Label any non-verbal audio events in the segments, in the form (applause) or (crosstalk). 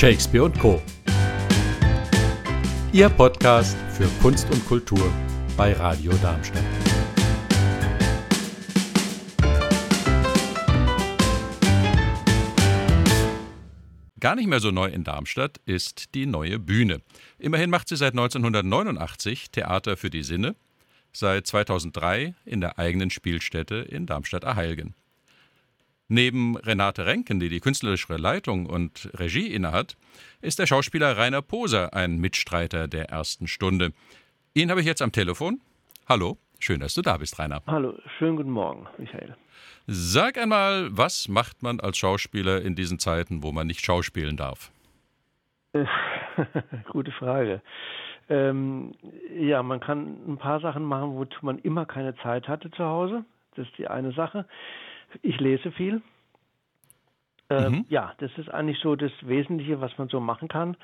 Shakespeare und Co. Ihr Podcast für Kunst und Kultur bei Radio Darmstadt. Gar nicht mehr so neu in Darmstadt ist die neue Bühne. Immerhin macht sie seit 1989 Theater für die Sinne, seit 2003 in der eigenen Spielstätte in Darmstadt-Erheilgen. Neben Renate Renken, die die künstlerische Leitung und Regie innehat, ist der Schauspieler Rainer Poser ein Mitstreiter der ersten Stunde. Ihn habe ich jetzt am Telefon. Hallo, schön, dass du da bist, Rainer. Hallo, schönen guten Morgen, Michael. Sag einmal, was macht man als Schauspieler in diesen Zeiten, wo man nicht schauspielen darf? (laughs) Gute Frage. Ähm, ja, man kann ein paar Sachen machen, wozu man immer keine Zeit hatte zu Hause. Das ist die eine Sache. Ich lese viel. Äh, mhm. Ja, das ist eigentlich so das Wesentliche, was man so machen kann.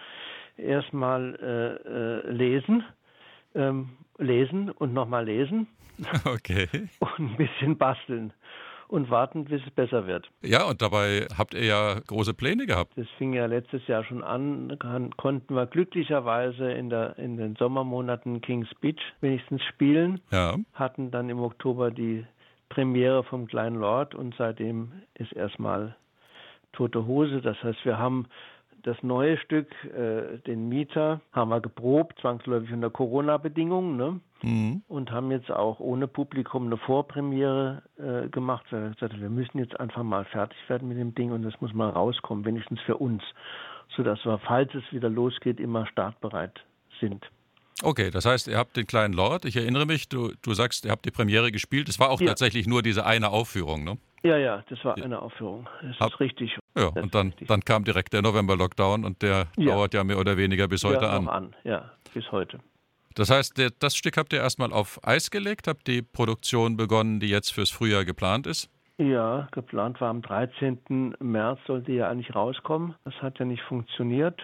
Erstmal äh, äh, lesen, ähm, lesen und nochmal lesen. (laughs) Okay. Und ein bisschen basteln und warten, bis es besser wird. Ja, und dabei habt ihr ja große Pläne gehabt. Das fing ja letztes Jahr schon an, konnten wir glücklicherweise in, der, in den Sommermonaten King's Beach wenigstens spielen. Ja. Hatten dann im Oktober die Premiere vom Kleinen Lord und seitdem ist erstmal tote Hose. Das heißt, wir haben das neue Stück, äh, den Mieter, haben wir geprobt, zwangsläufig unter Corona-Bedingungen, ne? Mhm. Und haben jetzt auch ohne Publikum eine Vorpremiere äh, gemacht. Wir, gesagt, wir müssen jetzt einfach mal fertig werden mit dem Ding und das muss mal rauskommen, wenigstens für uns, sodass wir, falls es wieder losgeht, immer startbereit sind. Okay, das heißt, ihr habt den kleinen Lord. Ich erinnere mich, du, du sagst, ihr habt die Premiere gespielt. Es war auch ja. tatsächlich nur diese eine Aufführung, ne? Ja, ja, das war eine Aufführung. Das Ab, ist richtig. Ja, das und dann, dann kam direkt der November-Lockdown und der ja. dauert ja mehr oder weniger bis heute ja, an. an. Ja, bis heute. Das heißt, der, das Stück habt ihr erstmal auf Eis gelegt, habt die Produktion begonnen, die jetzt fürs Frühjahr geplant ist? Ja, geplant war am 13. März, sollte ja eigentlich rauskommen. Das hat ja nicht funktioniert.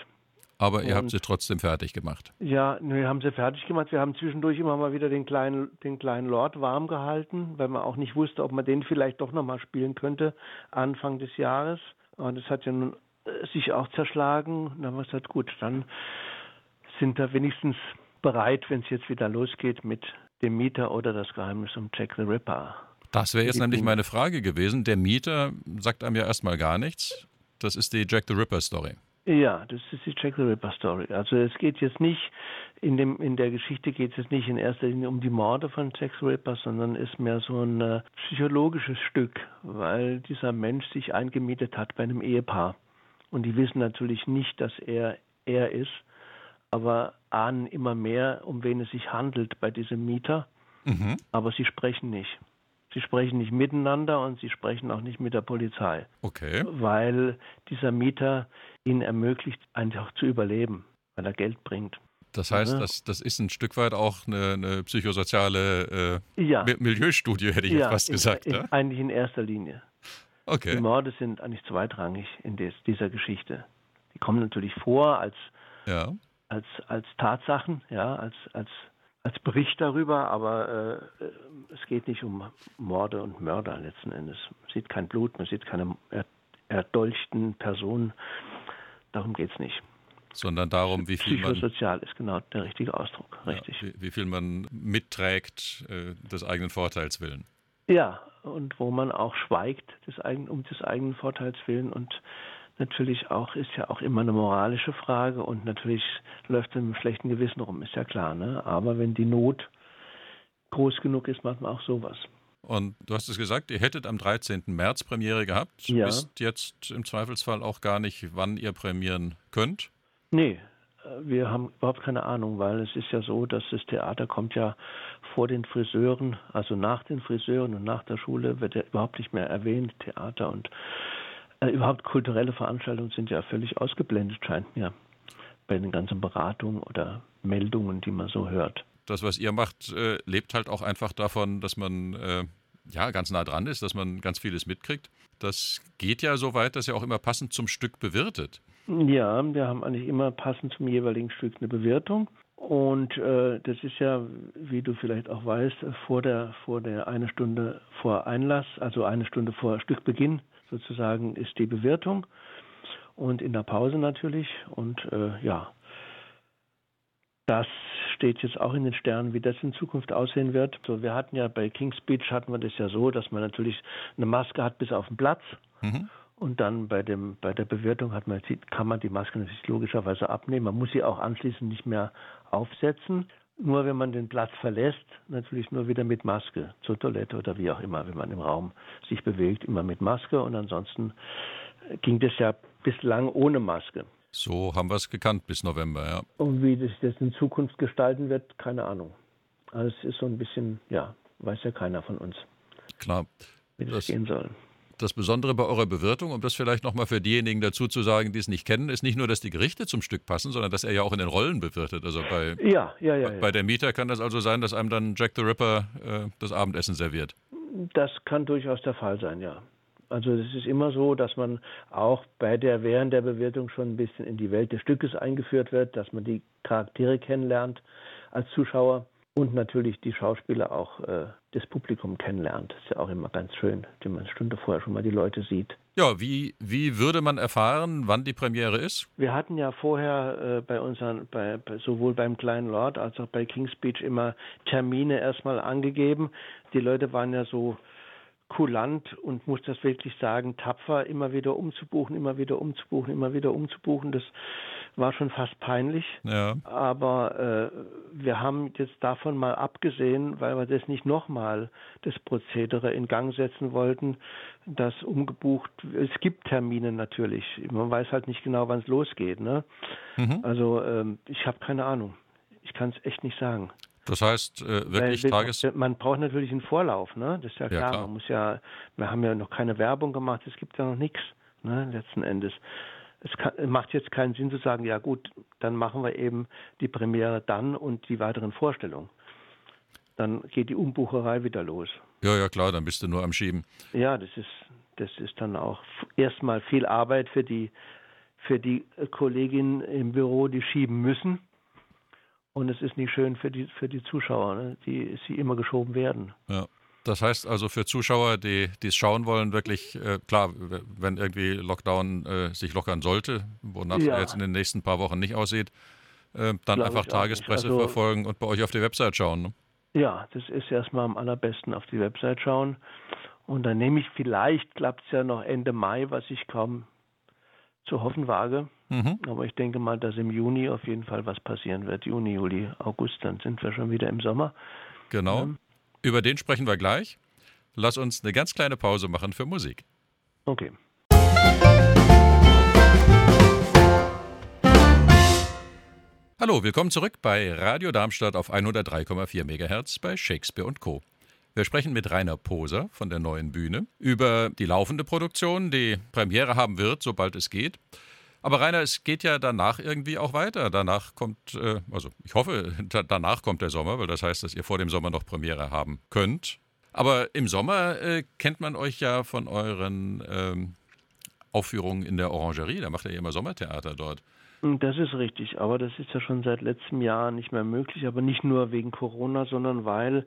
Aber ihr habt sie trotzdem fertig gemacht. Ja, wir haben sie fertig gemacht. Wir haben zwischendurch immer mal wieder den kleinen, den kleinen Lord warm gehalten, weil man auch nicht wusste, ob man den vielleicht doch nochmal spielen könnte, Anfang des Jahres. Und es hat ja nun äh, sich auch zerschlagen. Und dann haben wir gesagt, gut, dann sind wir wenigstens bereit, wenn es jetzt wieder losgeht mit dem Mieter oder das Geheimnis um Jack the Ripper. Das wäre jetzt nämlich meine Frage gewesen. Der Mieter sagt einem ja erstmal gar nichts. Das ist die Jack the Ripper Story. Ja, das ist die Jack the Ripper Story. Also es geht jetzt nicht, in, dem, in der Geschichte geht es jetzt nicht in erster Linie um die Morde von Jack the Ripper, sondern ist mehr so ein äh, psychologisches Stück, weil dieser Mensch sich eingemietet hat bei einem Ehepaar. Und die wissen natürlich nicht, dass er er ist, aber ahnen immer mehr, um wen es sich handelt bei diesem Mieter. Mhm. Aber sie sprechen nicht. Sie sprechen nicht miteinander und sie sprechen auch nicht mit der Polizei. Okay. Weil dieser Mieter ihnen ermöglicht, einfach zu überleben, weil er Geld bringt. Das heißt, ja. das, das ist ein Stück weit auch eine, eine psychosoziale äh, ja. Milieustudie, hätte ich ja, jetzt fast in, gesagt. In, eigentlich in erster Linie. Okay. Die Morde sind eigentlich zweitrangig in des, dieser Geschichte. Die kommen natürlich vor als, als, als Tatsachen, ja, als, als, als Bericht darüber, aber äh, es geht nicht um Morde und Mörder letzten Endes. Man sieht kein Blut, man sieht keine erdolchten Personen. Darum geht es nicht. Sondern darum, wie viel man. Psychosozial ist genau der richtige Ausdruck, richtig. Ja, wie, wie, viel man mitträgt äh, des eigenen Vorteils willen. Ja, und wo man auch schweigt des eigen, um des eigenen Vorteils willen und natürlich auch ist ja auch immer eine moralische Frage und natürlich läuft es mit einem schlechten Gewissen rum, ist ja klar. Ne? Aber wenn die Not groß genug ist, macht man auch sowas. Und du hast es gesagt, ihr hättet am 13. März Premiere gehabt. Ja. Wisst jetzt im Zweifelsfall auch gar nicht, wann ihr prämieren könnt? Nee, wir haben überhaupt keine Ahnung, weil es ist ja so, dass das Theater kommt ja vor den Friseuren, also nach den Friseuren und nach der Schule wird ja überhaupt nicht mehr erwähnt, Theater und äh, überhaupt kulturelle Veranstaltungen sind ja völlig ausgeblendet, scheint mir, bei den ganzen Beratungen oder Meldungen, die man so hört das, was ihr macht, äh, lebt halt auch einfach davon, dass man äh, ja ganz nah dran ist, dass man ganz vieles mitkriegt. Das geht ja so weit, dass ihr auch immer passend zum Stück bewirtet. Ja, wir haben eigentlich immer passend zum jeweiligen Stück eine Bewirtung. Und äh, das ist ja, wie du vielleicht auch weißt, vor der, vor der eine Stunde vor Einlass, also eine Stunde vor Stückbeginn sozusagen, ist die Bewertung. und in der Pause natürlich. Und äh, ja, das steht jetzt auch in den Sternen, wie das in Zukunft aussehen wird. So, wir hatten ja bei King's Speech hatten wir das ja so, dass man natürlich eine Maske hat bis auf den Platz. Mhm. Und dann bei, dem, bei der Bewirtung hat man, kann man die Maske natürlich logischerweise abnehmen. Man muss sie auch anschließend nicht mehr aufsetzen. Nur wenn man den Platz verlässt, natürlich nur wieder mit Maske zur Toilette oder wie auch immer, wenn man im Raum sich bewegt, immer mit Maske. Und ansonsten ging das ja bislang ohne Maske. So haben wir es gekannt bis November, ja. Und wie sich das in Zukunft gestalten wird, keine Ahnung. Also es ist so ein bisschen, ja, weiß ja keiner von uns. Klar. Wie das, das gehen soll. Das Besondere bei eurer Bewirtung, um das vielleicht nochmal für diejenigen dazu zu sagen, die es nicht kennen, ist nicht nur, dass die Gerichte zum Stück passen, sondern dass er ja auch in den Rollen bewirtet. Also bei, ja, ja, ja, bei der Mieter kann das also sein, dass einem dann Jack the Ripper äh, das Abendessen serviert. Das kann durchaus der Fall sein, ja. Also es ist immer so, dass man auch bei der während der Bewirtung schon ein bisschen in die Welt des Stückes eingeführt wird, dass man die Charaktere kennenlernt als Zuschauer und natürlich die Schauspieler auch äh, das Publikum kennenlernt. Das ist ja auch immer ganz schön, wenn man eine Stunde vorher schon mal die Leute sieht. Ja, wie, wie würde man erfahren, wann die Premiere ist? Wir hatten ja vorher äh, bei unseren, bei, sowohl beim Kleinen Lord als auch bei King's Speech immer Termine erstmal angegeben. Die Leute waren ja so kulant und muss das wirklich sagen, tapfer, immer wieder umzubuchen, immer wieder umzubuchen, immer wieder umzubuchen. Das war schon fast peinlich. Ja. Aber äh, wir haben jetzt davon mal abgesehen, weil wir das nicht nochmal das Prozedere in Gang setzen wollten, dass umgebucht, es gibt Termine natürlich. Man weiß halt nicht genau, wann es losgeht. Ne? Mhm. Also ähm, ich habe keine Ahnung. Ich kann es echt nicht sagen. Das heißt, äh, wirklich Weil, Tages... Man braucht natürlich einen Vorlauf, ne? Das ist ja klar. ja klar. Man muss ja, wir haben ja noch keine Werbung gemacht, es gibt ja noch nichts, ne? Letzten Endes. Es kann, macht jetzt keinen Sinn zu sagen, ja gut, dann machen wir eben die Premiere dann und die weiteren Vorstellungen. Dann geht die Umbucherei wieder los. Ja, ja, klar, dann bist du nur am Schieben. Ja, das ist, das ist dann auch erstmal viel Arbeit für die, für die Kolleginnen im Büro, die schieben müssen und es ist nicht schön für die, für die Zuschauer, ne? die sie immer geschoben werden. Ja. Das heißt also für Zuschauer, die es schauen wollen, wirklich äh, klar, wenn irgendwie Lockdown äh, sich lockern sollte, wonach ja. jetzt in den nächsten paar Wochen nicht aussieht, äh, dann Glaube einfach Tagespresse also, verfolgen und bei euch auf die Website schauen. Ne? Ja, das ist erstmal am allerbesten auf die Website schauen. Und dann nehme ich vielleicht, klappt es ja noch Ende Mai, was ich kaum zu hoffen wage. Mhm. Aber ich denke mal, dass im Juni auf jeden Fall was passieren wird. Juni, Juli, August, dann sind wir schon wieder im Sommer. Genau. Ähm, Über den sprechen wir gleich. Lass uns eine ganz kleine Pause machen für Musik. Okay. Hallo, willkommen zurück bei Radio Darmstadt auf 103,4 MHz bei Shakespeare und Co. Wir sprechen mit Rainer Poser von der neuen Bühne über die laufende Produktion, die Premiere haben wird, sobald es geht. Aber Rainer, es geht ja danach irgendwie auch weiter. Danach kommt, äh, also ich hoffe, (laughs) danach kommt der Sommer, weil das heißt, dass ihr vor dem Sommer noch Premiere haben könnt. Aber im Sommer äh, kennt man euch ja von euren ähm, Aufführungen in der Orangerie. Da macht ihr ja immer Sommertheater dort. Das ist richtig, aber das ist ja schon seit letztem Jahr nicht mehr möglich, aber nicht nur wegen Corona, sondern weil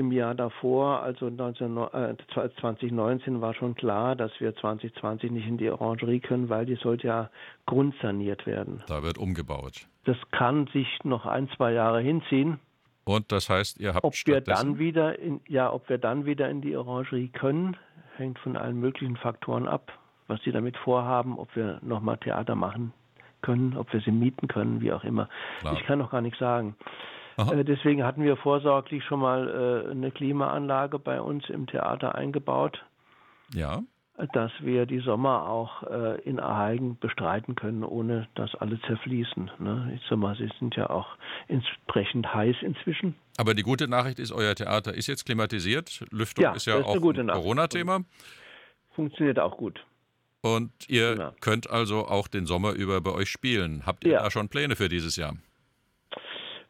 im Jahr davor, also 19, äh, 2019, war schon klar, dass wir 2020 nicht in die Orangerie können, weil die sollte ja grundsaniert werden. Da wird umgebaut. Das kann sich noch ein, zwei Jahre hinziehen. Und das heißt, ihr habt ob wir dann wieder in, ja, ob wir dann wieder in die Orangerie können, hängt von allen möglichen Faktoren ab, was sie damit vorhaben, ob wir nochmal Theater machen können, ob wir sie mieten können, wie auch immer. Klar. Ich kann noch gar nichts sagen. Äh, deswegen hatten wir vorsorglich schon mal äh, eine Klimaanlage bei uns im Theater eingebaut. Ja. Dass wir die Sommer auch äh, in Erheigen bestreiten können, ohne dass alle zerfließen. Ne? Die Sommer sie sind ja auch entsprechend heiß inzwischen. Aber die gute Nachricht ist, euer Theater ist jetzt klimatisiert. Lüftung ja, ist ja ist auch ein Corona-Thema. Funktioniert auch gut. Und ihr genau. könnt also auch den Sommer über bei euch spielen. Habt ihr ja. da schon Pläne für dieses Jahr?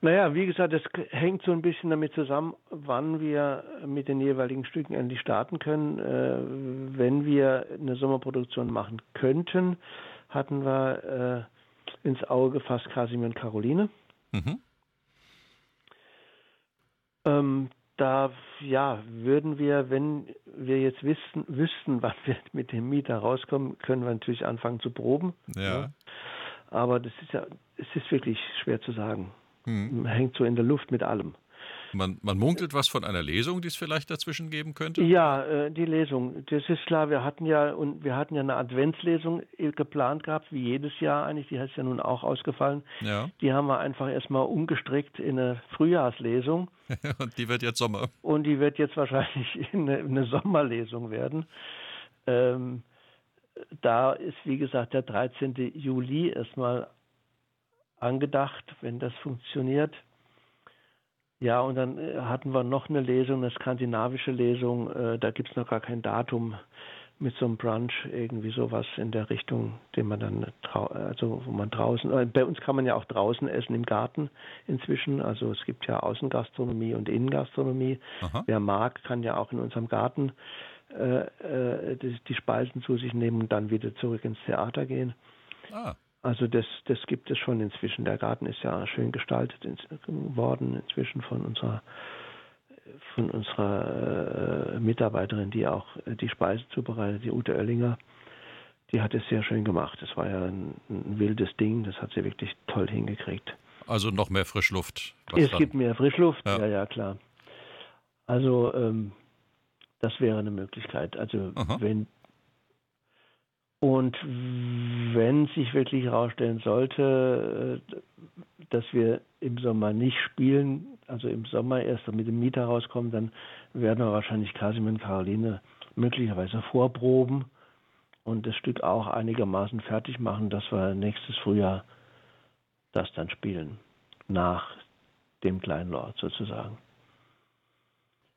Naja, wie gesagt, das hängt so ein bisschen damit zusammen, wann wir mit den jeweiligen Stücken endlich starten können. Äh, wenn wir eine Sommerproduktion machen könnten, hatten wir äh, ins Auge gefasst Kasimir und Caroline. Mhm. Ähm, da ja, würden wir, wenn wir jetzt wissen, wüssten, (laughs) wann wir mit dem Mieter rauskommen, können wir natürlich anfangen zu proben. Ja. ja. Aber das ist ja, es ist wirklich schwer zu sagen. Hm. Hängt so in der Luft mit allem. Man, man, munkelt was von einer Lesung, die es vielleicht dazwischen geben könnte? Ja, äh, die Lesung. Das ist klar. Wir hatten ja und wir hatten ja eine Adventslesung äh, geplant gehabt, wie jedes Jahr eigentlich. Die ist ja nun auch ausgefallen. Ja. Die haben wir einfach erstmal umgestrickt in eine Frühjahrslesung. (laughs) und die wird jetzt Sommer. Und die wird jetzt wahrscheinlich (laughs) eine, eine Sommerlesung werden. Ähm, da ist, wie gesagt, der 13. Juli erstmal angedacht, wenn das funktioniert. Ja, und dann äh, hatten wir noch eine Lesung, eine skandinavische Lesung. Äh, da gibt es noch gar kein Datum mit so einem Brunch, irgendwie sowas in der Richtung, den man dann, also wo man draußen, äh, bei uns kann man ja auch draußen essen im Garten inzwischen. Also es gibt ja Außengastronomie und Innengastronomie. Aha. Wer mag, kann ja auch in unserem Garten äh, die, die, Speisen zu sich nehmen und dann wieder zurück ins Theater gehen. Ah. Also das, das gibt es schon inzwischen. Der Garten ist ja schön gestaltet worden inzwischen von unserer von unserer äh, Mitarbeiterin, die auch äh, die Speise zubereitet, die Ute Oellinger. Die hat es sehr schön gemacht. Das war ja ein, ein wildes Ding. Das hat sie wirklich toll hingekriegt. Also noch mehr Frischluft. Es dann? gibt mehr Frischluft. Ja, ja, ja klar. Also ähm, das wäre eine Möglichkeit. Also Aha. wenn und wenn sich wirklich herausstellen sollte, äh, dass wir im Sommer nicht spielen, also im Sommer erst mit dem Mieter rauskommen, dann werden wir wahrscheinlich Kasim und Caroline möglicherweise vorproben und das Stück auch einigermaßen fertig machen, dass wir nächstes Frühjahr das dann spielen. Nach dem kleinen Lord sozusagen.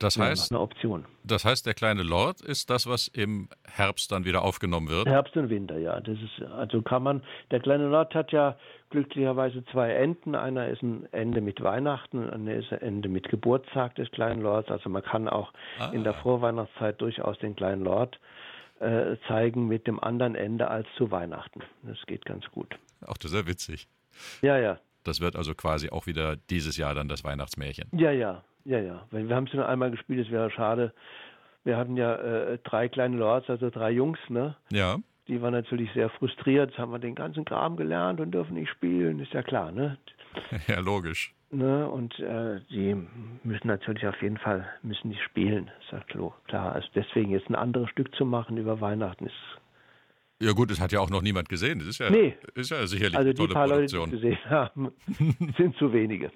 Das heißt, eine Option. Das heißt, der kleine Lord ist das, was im Herbst dann wieder aufgenommen wird? Herbst und Winter, ja. Das ist, also kann man, der kleine Lord hat ja glücklicherweise zwei Enden. Einer ist ein Ende mit Weihnachten und einer ist ein Ende mit Geburtstag des kleinen Lords. Also man kann auch ah. in der Vorweihnachtszeit durchaus den kleinen Lord äh, zeigen mit dem anderen Ende als zu Weihnachten. Das geht ganz gut. Auch das ist ja witzig. Ja, ja. Das wird also quasi auch wieder dieses Jahr dann das Weihnachtsmärchen. Ja, ja. Ja, ja. Wir haben es nur einmal gespielt, es wäre schade. Wir hatten ja äh, drei kleine Lords, also drei Jungs, ne? Ja. Die waren natürlich sehr frustriert. Jetzt haben wir den ganzen Kram gelernt und dürfen nicht spielen, ist ja klar, ne? (laughs) Ja, logisch. Ne? Und äh, die müssen natürlich auf jeden Fall müssen die spielen, ist ja klar. Also deswegen jetzt ein anderes Stück zu machen über Weihnachten ist ja gut, es hat ja auch noch niemand gesehen. Das ist ja, nee. ist ja sicherlich also eine tolle paar Produktion. Leute, die es gesehen haben, (laughs) sind zu wenige.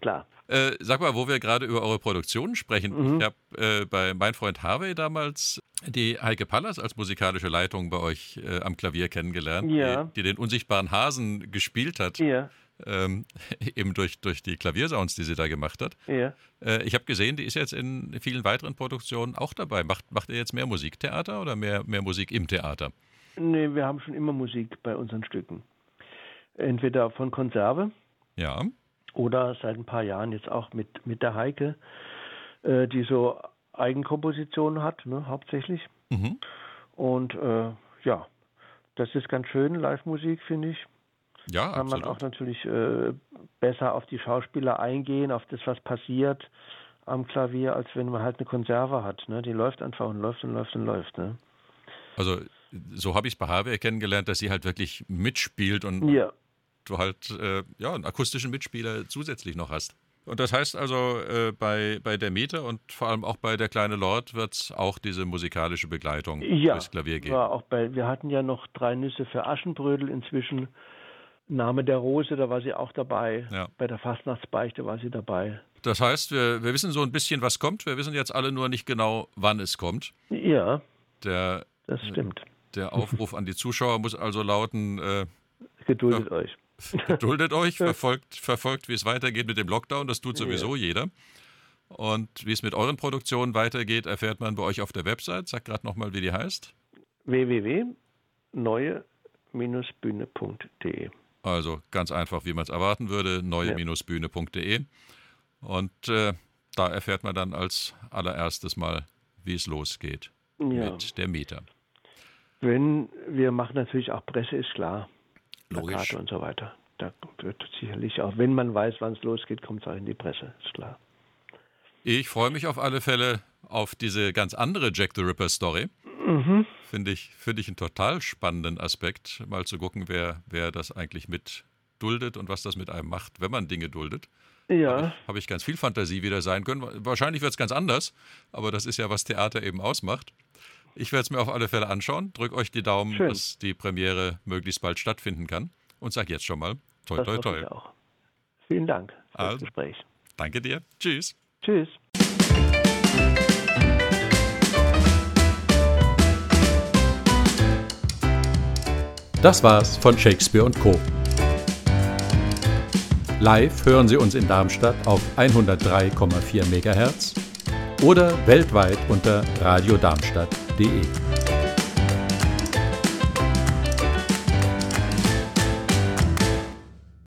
Klar. Äh, sag mal, wo wir gerade über eure Produktionen sprechen. Mhm. Ich habe äh, bei Mein Freund Harvey damals die Heike Pallas als musikalische Leitung bei euch äh, am Klavier kennengelernt, ja. die, die, den unsichtbaren Hasen gespielt hat. Ja. Ähm, (laughs) eben durch, durch die Klaviersounds, die sie da gemacht hat. Ja. Äh, ich habe gesehen, die ist jetzt in vielen weiteren Produktionen auch dabei. Macht, macht ihr jetzt mehr Musiktheater oder mehr, mehr Musik im Theater? Nee, wir haben schon immer Musik bei unseren Stücken. Entweder von Konserve. Ja. Oder seit ein paar Jahren jetzt auch mit, mit der Heike, äh, die so Eigenkompositionen hat, ne, hauptsächlich. Mhm. Und äh, ja, das ist ganz schön, Live-Musik, finde ich. Ja, Kann absolut. man auch natürlich äh, besser auf die Schauspieler eingehen, auf das, was passiert am Klavier, als wenn man halt eine Konserve hat. Ne? Die läuft einfach und läuft und läuft und läuft. Ne? Also so habe ich es bei Harvey kennengelernt, dass sie halt wirklich mitspielt und ja. du halt äh, ja, einen akustischen Mitspieler zusätzlich noch hast. Und das heißt also, äh, bei, bei der Miete und vor allem auch bei der kleine Lord wird es auch diese musikalische Begleitung ja, durchs Klavier geben. War auch bei, wir hatten ja noch drei Nüsse für Aschenbrödel inzwischen. Name der Rose, da war sie auch dabei. Ja. Bei der Fastnachtsbeichte war sie dabei. Das heißt, wir, wir wissen so ein bisschen, was kommt. Wir wissen jetzt alle nur nicht genau, wann es kommt. Ja. Der, das stimmt. Der Aufruf an die Zuschauer muss also lauten: äh, Geduldet euch. (laughs) (laughs) Geduldet euch, verfolgt, verfolgt, wie es weitergeht mit dem Lockdown. Das tut sowieso ja. jeder. Und wie es mit euren Produktionen weitergeht, erfährt man bei euch auf der Website. Sag gerade nochmal, wie die heißt: www.neue-bühne.de. Also ganz einfach, wie man es erwarten würde: neue-bühne.de. Und äh, da erfährt man dann als allererstes mal, wie es losgeht ja. mit der Mieter. Wenn wir machen natürlich auch Presse, ist klar. Logisch. Plakate und so weiter. Da wird sicherlich auch, wenn man weiß, wann es losgeht, kommt es auch in die Presse, ist klar. Ich freue mich auf alle Fälle auf diese ganz andere Jack the Ripper Story. Mhm. Finde ich, find ich einen total spannenden Aspekt, mal zu gucken, wer, wer das eigentlich mit duldet und was das mit einem macht, wenn man Dinge duldet. Ja. Habe ich, hab ich ganz viel Fantasie wieder sein können. Wahrscheinlich wird es ganz anders, aber das ist ja, was Theater eben ausmacht. Ich werde es mir auf alle Fälle anschauen. Drück euch die Daumen, Schön. dass die Premiere möglichst bald stattfinden kann. Und sag jetzt schon mal, toi, toi, toi. auch. Vielen Dank für Also. das Gespräch. Danke dir. Tschüss. Tschüss. Das war's von Shakespeare und Co. Live hören Sie uns in Darmstadt auf 103,4 MHz oder weltweit unter de.